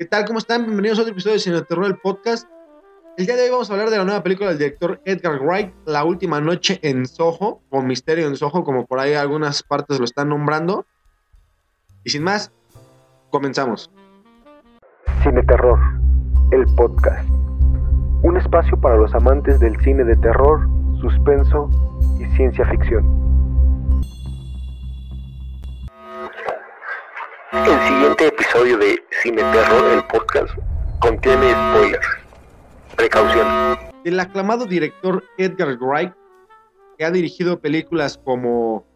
¿Qué tal? ¿Cómo están? Bienvenidos a otro episodio de Cine Terror, el podcast. El día de hoy vamos a hablar de la nueva película del director Edgar Wright, La Última Noche en Soho, o Misterio en Soho, como por ahí algunas partes lo están nombrando. Y sin más, comenzamos. Cine Terror, el podcast. Un espacio para los amantes del cine de terror, suspenso y ciencia ficción. El siguiente episodio de Cine Terror, el podcast, contiene spoilers. Precaución. El aclamado director Edgar Wright, que ha dirigido películas como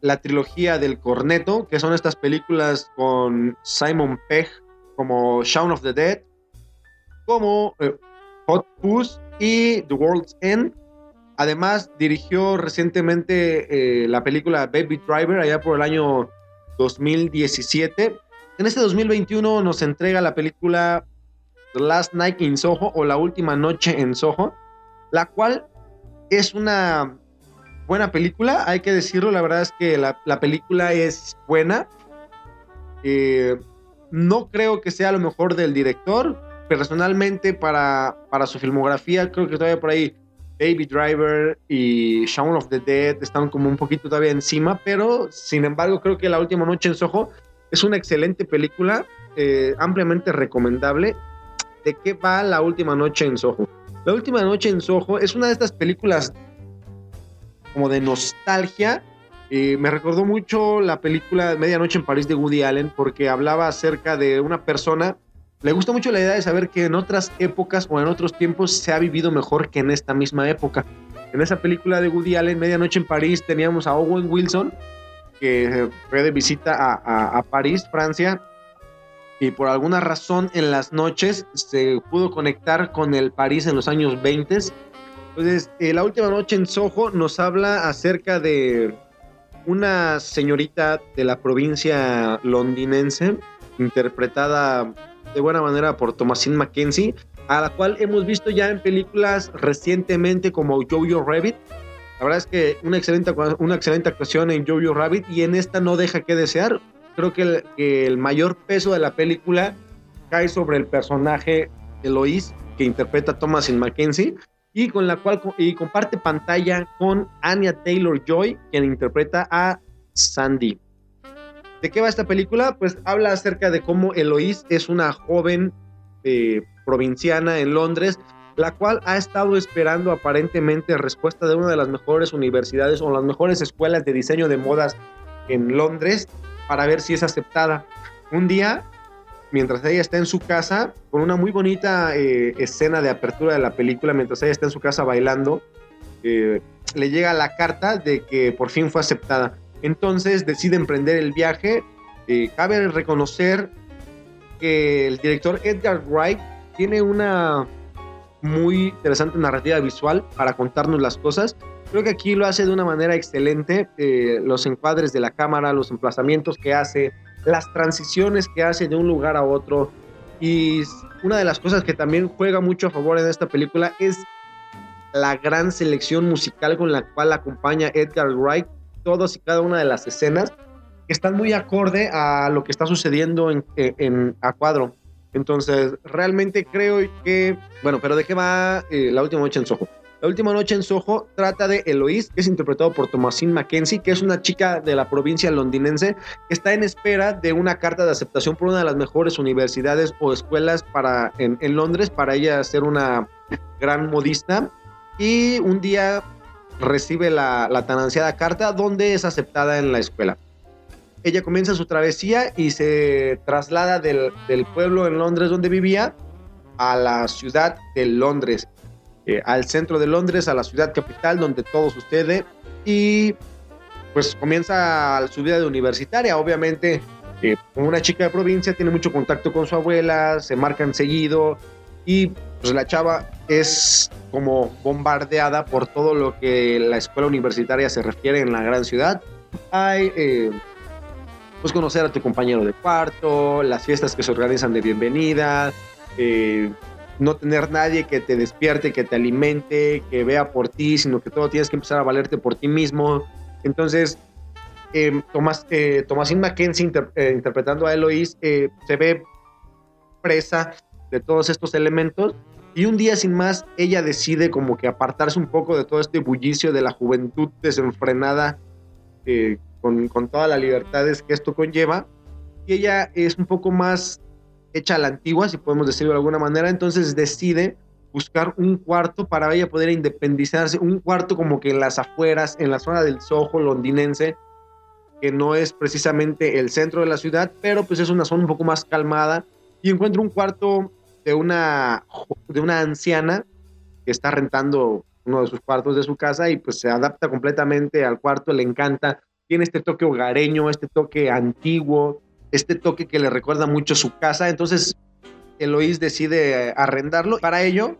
la trilogía del Corneto, que son estas películas con Simon Pegg, como Shaun of the Dead, como eh, Hot Puss y The World's End. Además, dirigió recientemente eh, la película Baby Driver, allá por el año 2017. En este 2021 nos entrega la película The Last Night in Soho o La Última Noche en Soho, la cual es una buena película, hay que decirlo, la verdad es que la, película es buena. Eh, no creo que sea lo mejor del director. Personalmente, para, para su filmografía, creo que todavía por ahí Baby Driver y Shaun of the Dead están como un poquito todavía encima, pero sin embargo creo que La Última Noche en Soho es una excelente película, eh, ampliamente recomendable. ¿De qué va La Última Noche en Soho? La Última Noche en Soho es una de estas películas como de nostalgia. Eh, me recordó mucho la película Medianoche en París de Woody Allen porque hablaba acerca de una persona le gusta mucho la idea de saber que en otras épocas o en otros tiempos se ha vivido mejor que en esta misma época. En esa película de Woody Allen, Medianoche en París, teníamos a Owen Wilson, que fue de visita a, París, Francia, y por alguna razón en las noches se pudo conectar con el París en los años 20. Entonces, eh, la última noche en Soho nos habla acerca de una señorita de la provincia londinense, interpretada de buena manera por Thomasine Mackenzie, a la cual hemos visto ya en películas recientemente como Jojo Rabbit. La verdad es que una excelente, una excelente actuación en Jojo Rabbit y en esta no deja que desear. Creo que el, mayor peso de la película cae sobre el personaje Eloise que interpreta Thomasine Mackenzie y con la cual y comparte pantalla con Anya Taylor Joy quien interpreta a Sandy. ¿De qué va esta película? Pues habla acerca de cómo Eloís es una joven eh, provinciana en Londres, la cual ha estado esperando aparentemente respuesta de una de las mejores universidades o las mejores escuelas de diseño de modas en Londres para ver si es aceptada. Un día, mientras ella está en su casa, con una muy bonita eh, escena de apertura de la película, mientras ella está en su casa bailando, eh, le llega la carta de que por fin fue aceptada. Entonces decide emprender el viaje. Eh, cabe reconocer que el director Edgar Wright tiene una muy interesante narrativa visual para contarnos las cosas. Creo que aquí lo hace de una manera excelente. Eh, los encuadres de la cámara, los emplazamientos que hace, las transiciones que hace de un lugar a otro. Y una de las cosas que también juega mucho a favor en esta película es la gran selección musical con la cual acompaña Edgar Wright todas y cada una de las escenas que están muy acorde a lo que está sucediendo en, en a cuadro. Entonces, realmente creo que, bueno, pero ¿de qué va eh, La Última Noche en Soho? La Última Noche en Soho trata de Eloise, que es interpretado por Thomasine Mackenzie, que es una chica de la provincia londinense que está en espera de una carta de aceptación por una de las mejores universidades o escuelas para, en, en Londres para ella ser una gran modista. Y un día recibe la, tan ansiada carta donde es aceptada en la escuela. Ella comienza su travesía y se traslada del, pueblo en Londres donde vivía a la ciudad de Londres, eh, al centro de Londres, a la ciudad capital donde todo sucede y pues comienza su vida de universitaria. Obviamente, eh, una chica de provincia, tiene mucho contacto con su abuela, se marcan seguido y pues la chava es como bombardeada por todo lo que la escuela universitaria se refiere en la gran ciudad. Hay, eh, pues conocer a tu compañero de cuarto, las fiestas que se organizan de bienvenida, eh, no tener nadie que te despierte, que te alimente, que vea por ti, sino que todo tienes que empezar a valerte por ti mismo. Entonces, eh, Tomás, eh, Mackenzie interpretando a Eloise se ve presa de todos estos elementos. Y un día sin más, ella decide como que apartarse un poco de todo este bullicio de la juventud desenfrenada eh, con, con todas las libertades que esto conlleva. Y ella es un poco más hecha a la antigua, si podemos decirlo de alguna manera, entonces decide buscar un cuarto para ella poder independizarse, un cuarto como que en las afueras, en la zona del Soho londinense, que no es precisamente el centro de la ciudad, pero pues es una zona un poco más calmada. Y encuentra un cuarto de una, de una anciana que está rentando uno de sus cuartos de su casa y pues se adapta completamente al cuarto, le encanta, tiene este toque hogareño, este toque antiguo, este toque que le recuerda mucho su casa, entonces Eloís decide arrendarlo. Para ello,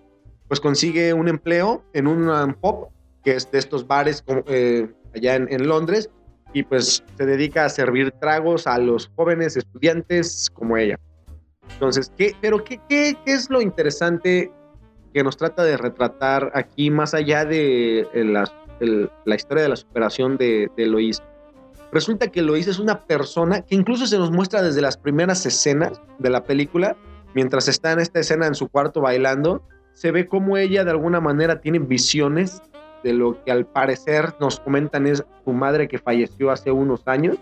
pues consigue un empleo en un pop, que es de estos bares eh, allá en, Londres, y pues se dedica a servir tragos a los jóvenes estudiantes como ella. Entonces, ¿qué, pero qué, qué, qué es lo interesante que nos trata de retratar aquí, más allá de la, la historia de la superación de, de Eloís? Resulta que Eloís es una persona que incluso se nos muestra desde las primeras escenas de la película, mientras está en esta escena en su cuarto bailando, se ve como ella de alguna manera tiene visiones de lo que al parecer nos comentan es su madre que falleció hace unos años.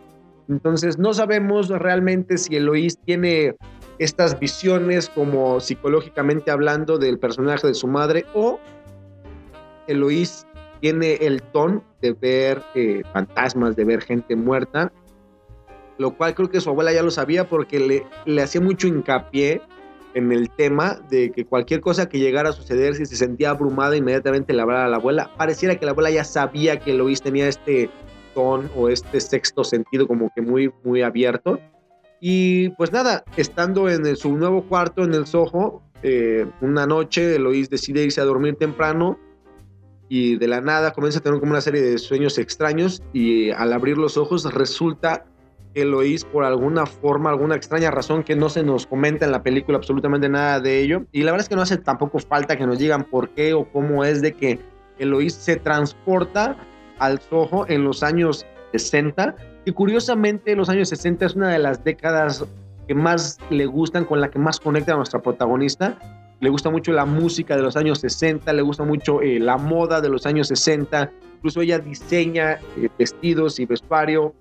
Entonces no sabemos realmente si Eloís tiene estas visiones como psicológicamente hablando del personaje de su madre o Eloís tiene el ton de ver eh, fantasmas, de ver gente muerta, lo cual creo que su abuela ya lo sabía porque le, le hacía mucho hincapié en el tema de que cualquier cosa que llegara a suceder, si se sentía abrumada, inmediatamente le hablaba a la abuela. Pareciera que la abuela ya sabía que Lois tenía este ton o este sexto sentido como que muy, muy abierto. Y pues nada, estando en su nuevo cuarto en el Soho, eh, una noche Lois decide irse a dormir temprano y de la nada comienza a tener como una serie de sueños extraños y al abrir los ojos resulta Eloís por alguna forma, alguna extraña razón que no se nos comenta en la película absolutamente nada de ello. Y la verdad es que no hace tampoco falta que nos digan por qué o cómo es de que Eloís se transporta al Soho en los años 60. Y curiosamente los años 60 es una de las décadas que más le gustan, con la que más conecta a nuestra protagonista. Le gusta mucho la música de los años 60, le gusta mucho eh, la moda de los años 60. Incluso ella diseña eh, vestidos y vestuario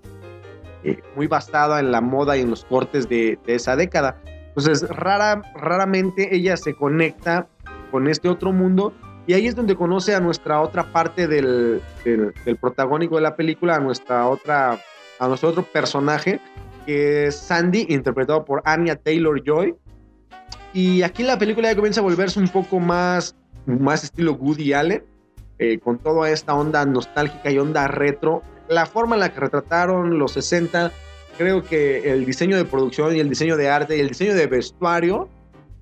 eh, muy basada en la moda y en los cortes de, esa década. Entonces, rara, raramente ella se conecta con este otro mundo y ahí es donde conoce a nuestra otra parte del, del, protagónico de la película, a nuestra otra, a nuestro otro personaje, que es Sandy, interpretado por Anya Taylor Joy. Y aquí la película ya comienza a volverse un poco más, más estilo Woody Allen, eh, con toda esta onda nostálgica y onda retro la forma en la que retrataron los 60, creo que el diseño de producción y el diseño de arte y el diseño de vestuario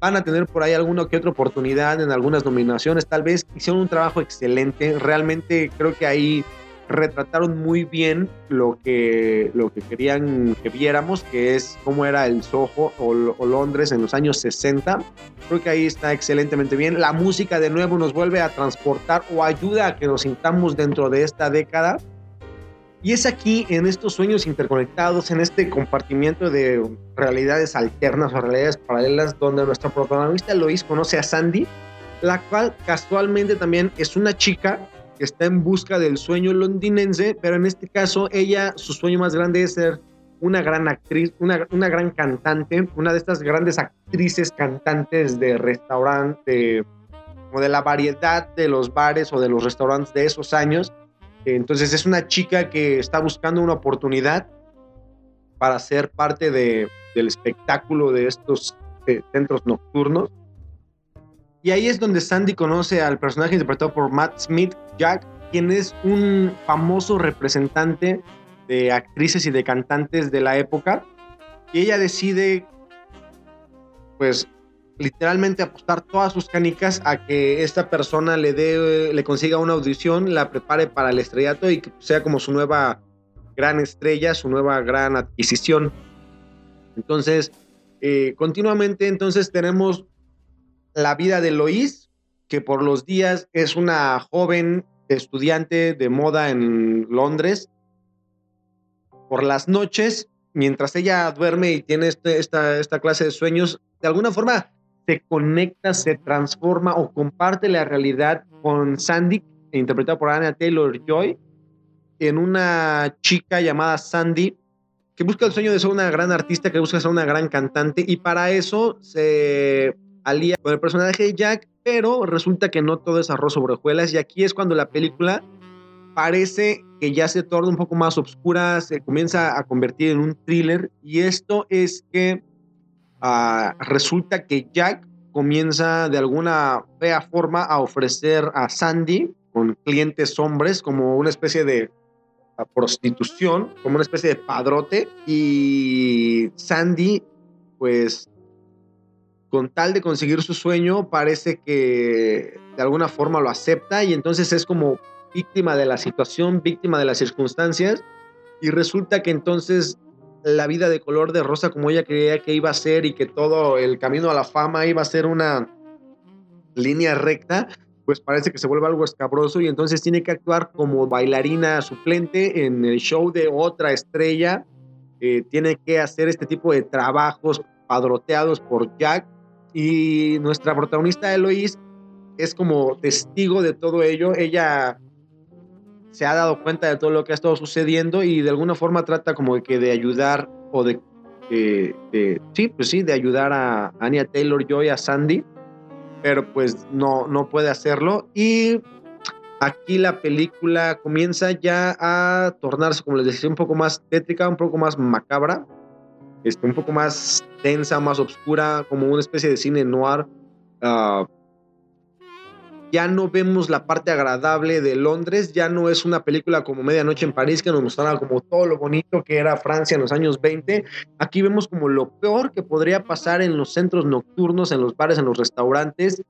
van a tener por ahí alguna que otra oportunidad en algunas nominaciones. Tal vez hicieron un trabajo excelente. Realmente creo que ahí retrataron muy bien lo que, lo que querían que viéramos, que es cómo era el Soho o, Londres en los años 60. Creo que ahí está excelentemente bien. La música de nuevo nos vuelve a transportar o ayuda a que nos sintamos dentro de esta década y es aquí, en estos sueños interconectados, en este compartimiento de realidades alternas o realidades paralelas, donde nuestra protagonista Lois conoce a Sandy, la cual casualmente también es una chica que está en busca del sueño londinense, pero en este caso ella, su sueño más grande es ser una gran actriz, una, una gran cantante, una de estas grandes actrices cantantes de restaurante, o de la variedad de los bares o de los restaurantes de esos años entonces es una chica que está buscando una oportunidad para ser parte de, del espectáculo de estos eh, centros nocturnos. Y ahí es donde Sandy conoce al personaje interpretado por Matt Smith, Jack, quien es un famoso representante de actrices y de cantantes de la época. Y ella decide, pues, literalmente apostar todas sus canicas a que esta persona le dé, le consiga una audición, la prepare para el estrellato y que sea como su nueva gran estrella, su nueva gran adquisición. Entonces, eh, continuamente entonces tenemos la vida de Lois, que por los días es una joven estudiante de moda en Londres. Por las noches mientras ella duerme y tiene este, esta, esta clase de sueños, de alguna forma se conecta, se transforma o comparte la realidad con Sandy, interpretada por Anna Taylor Joy, en una chica llamada Sandy, que busca el sueño de ser una gran artista, que busca ser una gran cantante, y para eso se alía con el personaje de Jack, pero resulta que no todo es arroz sobre hojuelas, y aquí es cuando la película parece que ya se torna un poco más oscura, se comienza a convertir en un thriller, y esto es que uh, resulta que Jack comienza de alguna fea forma a ofrecer a Sandy con clientes hombres como una especie de prostitución, como una especie de padrote, y Sandy, pues, con tal de conseguir su sueño, parece que de alguna forma lo acepta y entonces es como víctima de la situación, víctima de las circunstancias, y resulta que entonces la vida de color de rosa como ella creía que iba a ser y que todo el camino a la fama iba a ser una línea recta, pues parece que se vuelve algo escabroso y entonces tiene que actuar como bailarina suplente en el show de otra estrella. Eh, tiene que hacer este tipo de trabajos padroteados por Jack y nuestra protagonista Eloise es como testigo de todo ello. Ella se ha dado cuenta de todo lo que ha estado sucediendo y de alguna forma trata como que de ayudar o de, sí, pues sí, de ayudar a Anya Taylor Joy, a Sandy pero pues no, no puede hacerlo. Y aquí la película comienza ya a tornarse, como les decía, un poco más tétrica, un poco más macabra, este, un poco más tensa, más oscura, como una especie de cine noir. Uh, ya no vemos la parte agradable de Londres, ya no es una película como Medianoche en París que nos mostraba como todo lo bonito que era Francia en los años 20. Aquí vemos como lo peor que podría pasar en los centros nocturnos, en los bares, en los restaurantes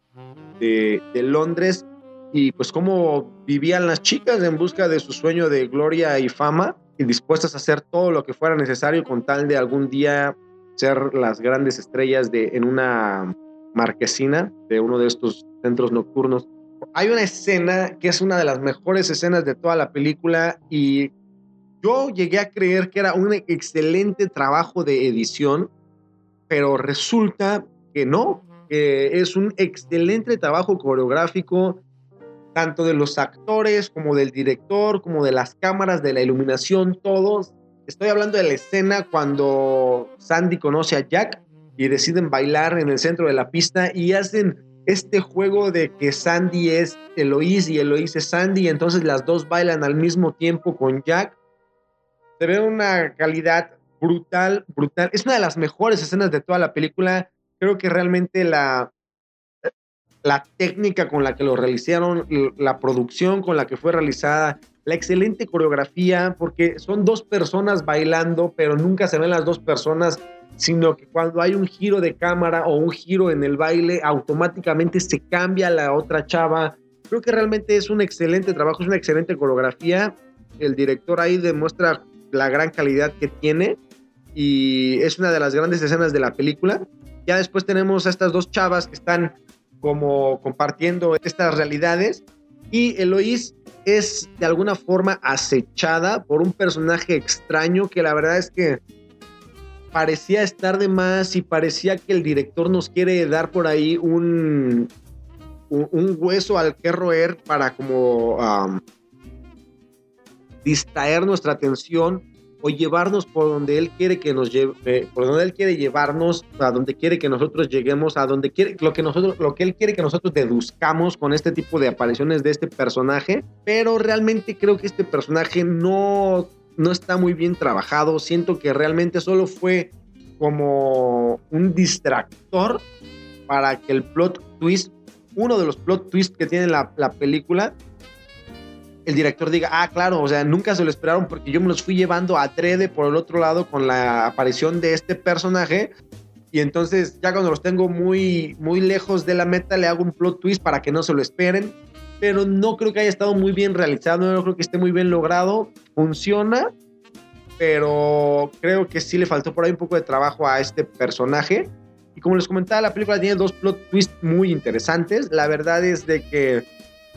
de Londres y pues cómo vivían las chicas en busca de su sueño de gloria y fama y dispuestas a hacer todo lo que fuera necesario con tal de algún día ser las grandes estrellas de, en una marquesina de uno de estos centros nocturnos. Hay una escena que es una de las mejores escenas de toda la película y yo llegué a creer que era un excelente trabajo de edición, pero resulta que no, que es un excelente trabajo coreográfico, tanto de los actores como del director, como de las cámaras, de la iluminación, todos. Estoy hablando de la escena cuando Sandy conoce a Jack y deciden bailar en el centro de la pista y hacen este juego de que Sandy es Eloise y Eloise es Sandy, entonces las dos bailan al mismo tiempo con Jack. Se ve una calidad brutal, brutal. Es una de las mejores escenas de toda la película. Creo que realmente la, la técnica con la que lo realizaron, la producción con la que fue realizada, la excelente coreografía, porque son dos personas bailando, pero nunca se ven las dos personas sino que cuando hay un giro de cámara o un giro en el baile, automáticamente se cambia la otra chava. Creo que realmente es un excelente trabajo, es una excelente coreografía. El director ahí demuestra la gran calidad que tiene y es una de las grandes escenas de la película. Ya después tenemos a estas dos chavas que están como compartiendo estas realidades y Eloís es de alguna forma acechada por un personaje extraño que la verdad es que parecía estar de más y parecía que el director nos quiere dar por ahí un, un, hueso al que roer para como distraer nuestra atención o llevarnos por donde él quiere que nos lleve, eh, por donde él quiere llevarnos, a donde quiere que nosotros lleguemos, a donde quiere, lo que nosotros, lo que él quiere que nosotros deduzcamos con este tipo de apariciones de este personaje, pero realmente creo que este personaje no no está muy bien trabajado. Siento que realmente solo fue como un distractor para que el plot twist, uno de los plot twists que tiene la, la película, el director diga, ah, claro, o sea, nunca se lo esperaron porque yo me los fui llevando a Trede por el otro lado con la aparición de este personaje. Y entonces ya cuando los tengo muy, muy lejos de la meta, le hago un plot twist para que no se lo esperen pero no creo que haya estado muy bien realizado, no creo que esté muy bien logrado. Funciona, pero creo que sí le faltó por ahí un poco de trabajo a este personaje. Y como les comentaba, la película tiene dos plot twists muy interesantes. La verdad es de que,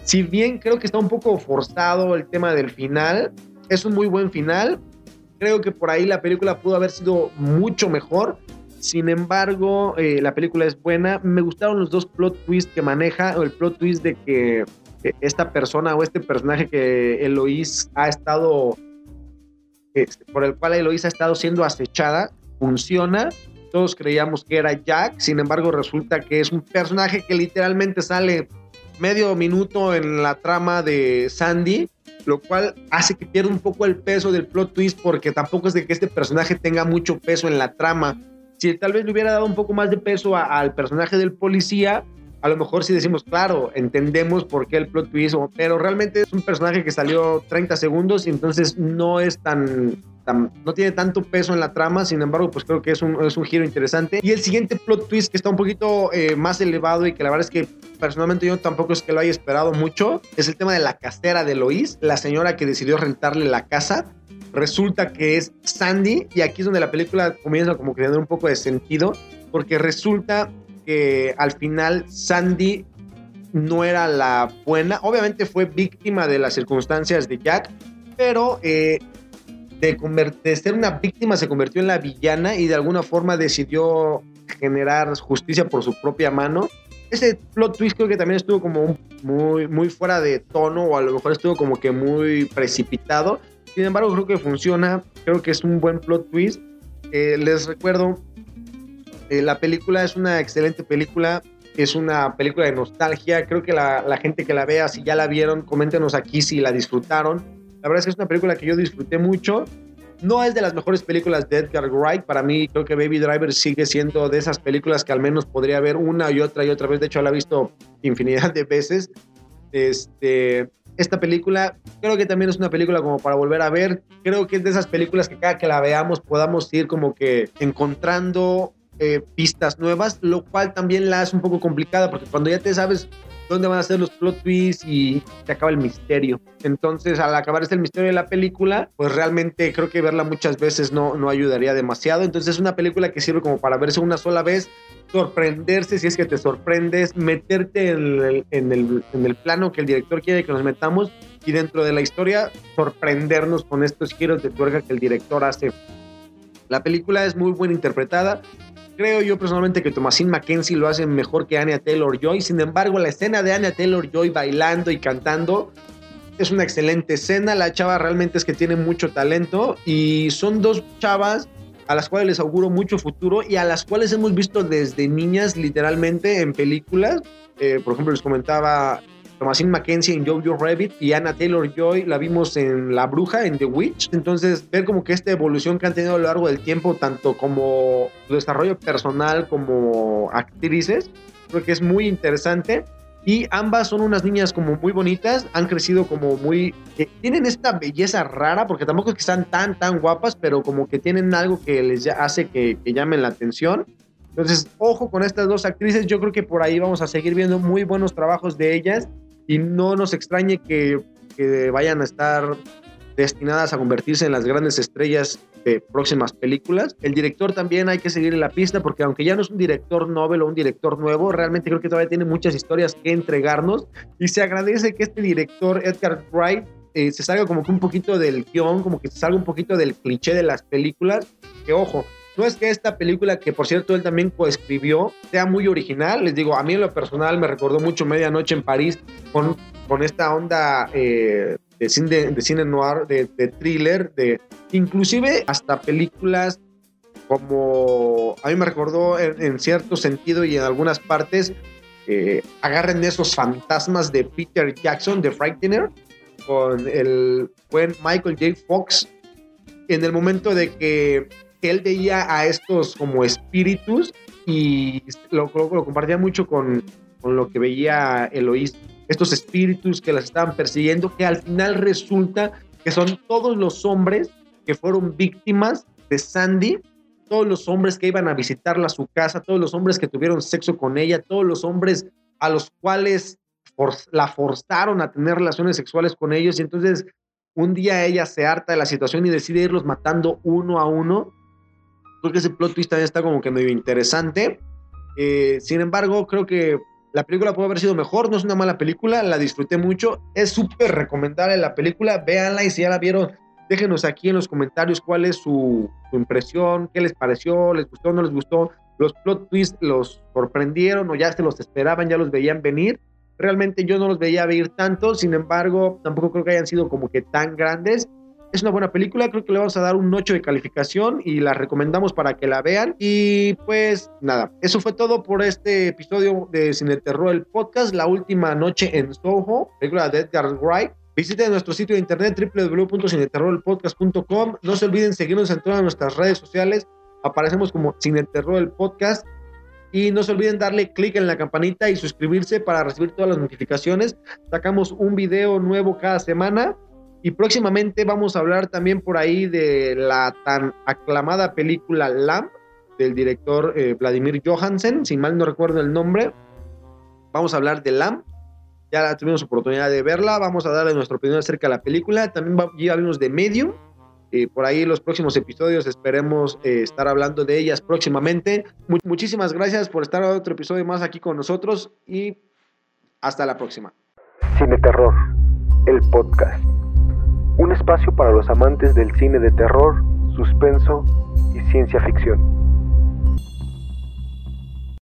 si bien creo que está un poco forzado el tema del final, es un muy buen final. creo que por ahí la película pudo haber sido mucho mejor. Sin embargo, eh, la película es buena. Me gustaron los dos plot twists que maneja, o el plot twist de que esta persona o este personaje que Eloís ha estado, este, por el cual Eloís ha estado siendo acechada, funciona. Todos creíamos que era Jack, sin embargo resulta que es un personaje que literalmente sale medio minuto en la trama de Sandy, lo cual hace que pierda un poco el peso del plot twist porque tampoco es de que este personaje tenga mucho peso en la trama. Si tal vez le hubiera dado un poco más de peso al personaje del policía, a lo mejor si decimos, claro, entendemos por qué el plot twist, pero realmente es un personaje que salió 30 segundos y entonces no es tan, no tiene tanto peso en la trama, sin embargo, pues creo que es un, es un giro interesante. Y el siguiente plot twist que está un poquito eh, más elevado y que la verdad es que personalmente yo tampoco es que lo haya esperado mucho, es el tema de la casera de Lois, la señora que decidió rentarle la casa. Resulta que es Sandy y aquí es donde la película comienza como tener un poco de sentido porque resulta que al final Sandy no era la buena. Obviamente fue víctima de las circunstancias de Jack, pero eh, de, ser una víctima se convirtió en la villana y de alguna forma decidió generar justicia por su propia mano. Ese plot twist creo que también estuvo como muy, muy fuera de tono o a lo mejor estuvo como que muy precipitado. Sin embargo, creo que funciona. Creo que es un buen plot twist. Eh, les recuerdo eh, la película es una excelente película, es una película de nostalgia. Creo que la, gente que la vea, si ya la vieron, coméntenos aquí si la disfrutaron. La verdad es que es una película que yo disfruté mucho. No es de las mejores películas de Edgar Wright. Para mí, creo que Baby Driver sigue siendo de esas películas que al menos podría ver una y otra y otra vez. De hecho, la he visto infinidad de veces. Este, esta película creo que también es una película como para volver a ver. Creo que es de esas películas que cada que la veamos podamos ir como que encontrando eh, pistas nuevas, lo cual también la hace un poco complicada porque cuando ya te sabes dónde van a ser los plot twists y se acaba el misterio. Entonces, al acabar este el misterio de la película, pues realmente creo que verla muchas veces no, no ayudaría demasiado. Entonces, es una película que sirve como para verse una sola vez, sorprenderse si es que te sorprendes, meterte en el, en el, en el plano que el director quiere que nos metamos y dentro de la historia sorprendernos con estos giros de tuerca que el director hace. La película es muy buena interpretada, creo yo personalmente que Thomasin Mackenzie lo hace mejor que Anya Taylor Joy. Sin embargo, la escena de Anya Taylor Joy bailando y cantando es una excelente escena. La chava realmente es que tiene mucho talento y son dos chavas a las cuales les auguro mucho futuro y a las cuales hemos visto desde niñas literalmente en películas. Eh, por ejemplo, les comentaba Thomasin Mackenzie en Jojo Rabbit y Anna Taylor-Joy la vimos en La Bruja, en The Witch. Entonces, ver como que esta evolución que han tenido a lo largo del tiempo, tanto como su desarrollo personal como actrices, creo que es muy interesante. Y ambas son unas niñas como muy bonitas, han crecido como muy... Que tienen esta belleza rara, porque tampoco es que sean tan, tan guapas, pero como que tienen algo que les hace que, que llamen la atención. Entonces, ojo con estas dos actrices, yo creo que por ahí vamos a seguir viendo muy buenos trabajos de ellas y no nos extrañe que, vayan a estar destinadas a convertirse en las grandes estrellas de próximas películas. El director también hay que seguir en la pista porque aunque ya no es un director novel o un director nuevo, realmente creo que todavía tiene muchas historias que entregarnos y se agradece que este director Edgar Wright eh, se salga como que un poquito del guion, como que se salga un poquito del cliché de las películas, que ojo, no es que esta película, que por cierto él también coescribió, sea muy original. Les digo, a mí en lo personal me recordó mucho Medianoche en París con, con esta onda eh, de, cine, de, cine noir, de, thriller, de inclusive hasta películas como a mí me recordó en, cierto sentido y en algunas partes eh, agarren esos fantasmas de Peter Jackson de Frightener con el buen Michael J. Fox en el momento de que él veía a estos como espíritus y lo, compartía mucho con, con, lo que veía Eloís, estos espíritus que las estaban persiguiendo, que al final resulta que son todos los hombres que fueron víctimas de Sandy, todos los hombres que iban a visitarla a su casa, todos los hombres que tuvieron sexo con ella, todos los hombres a los cuales la forzaron a tener relaciones sexuales con ellos y entonces un día ella se harta de la situación y decide irlos matando uno a uno Creo que ese plot twist también está como que medio interesante. Eh, sin embargo, creo que la película puede haber sido mejor, no es una mala película, la disfruté mucho, es súper recomendable la película, véanla y si ya la vieron, Déjenos aquí en los comentarios cuál es su, su impresión, qué les pareció, les gustó, no les gustó. Los plot twists los sorprendieron o ya se los esperaban, ya los veían venir. Realmente yo no los veía venir tanto, sin embargo, tampoco creo que hayan sido como que tan grandes. Es una buena película, creo que le vamos a dar un 8 de calificación y la recomendamos para que la vean. Y pues nada, eso fue todo por este episodio de Cine Terror, el podcast, La Última Noche en Soho, película de Edgar Wright. Visiten nuestro sitio de internet www.cineterrorelpodcast.com. No se olviden seguirnos en todas nuestras redes sociales. Aparecemos como Cine Terror el Podcast. Y no se olviden darle clic en la campanita y suscribirse para recibir todas las notificaciones. Sacamos un video nuevo cada semana. Y próximamente vamos a hablar también por ahí de la tan aclamada película Lamp del director eh, Vladimir Johansen, si mal no recuerdo el nombre. Vamos a hablar de Lamp ya tuvimos oportunidad de verla, vamos a darle nuestra opinión acerca de la película, también va a hablarnos de Medium, y por ahí los próximos episodios esperemos eh, estar hablando de ellas próximamente. muchísimas gracias por estar otro episodio más aquí con nosotros y hasta la próxima. Cine Terror, el podcast. Espacio para los amantes del cine de terror, suspenso y ciencia ficción.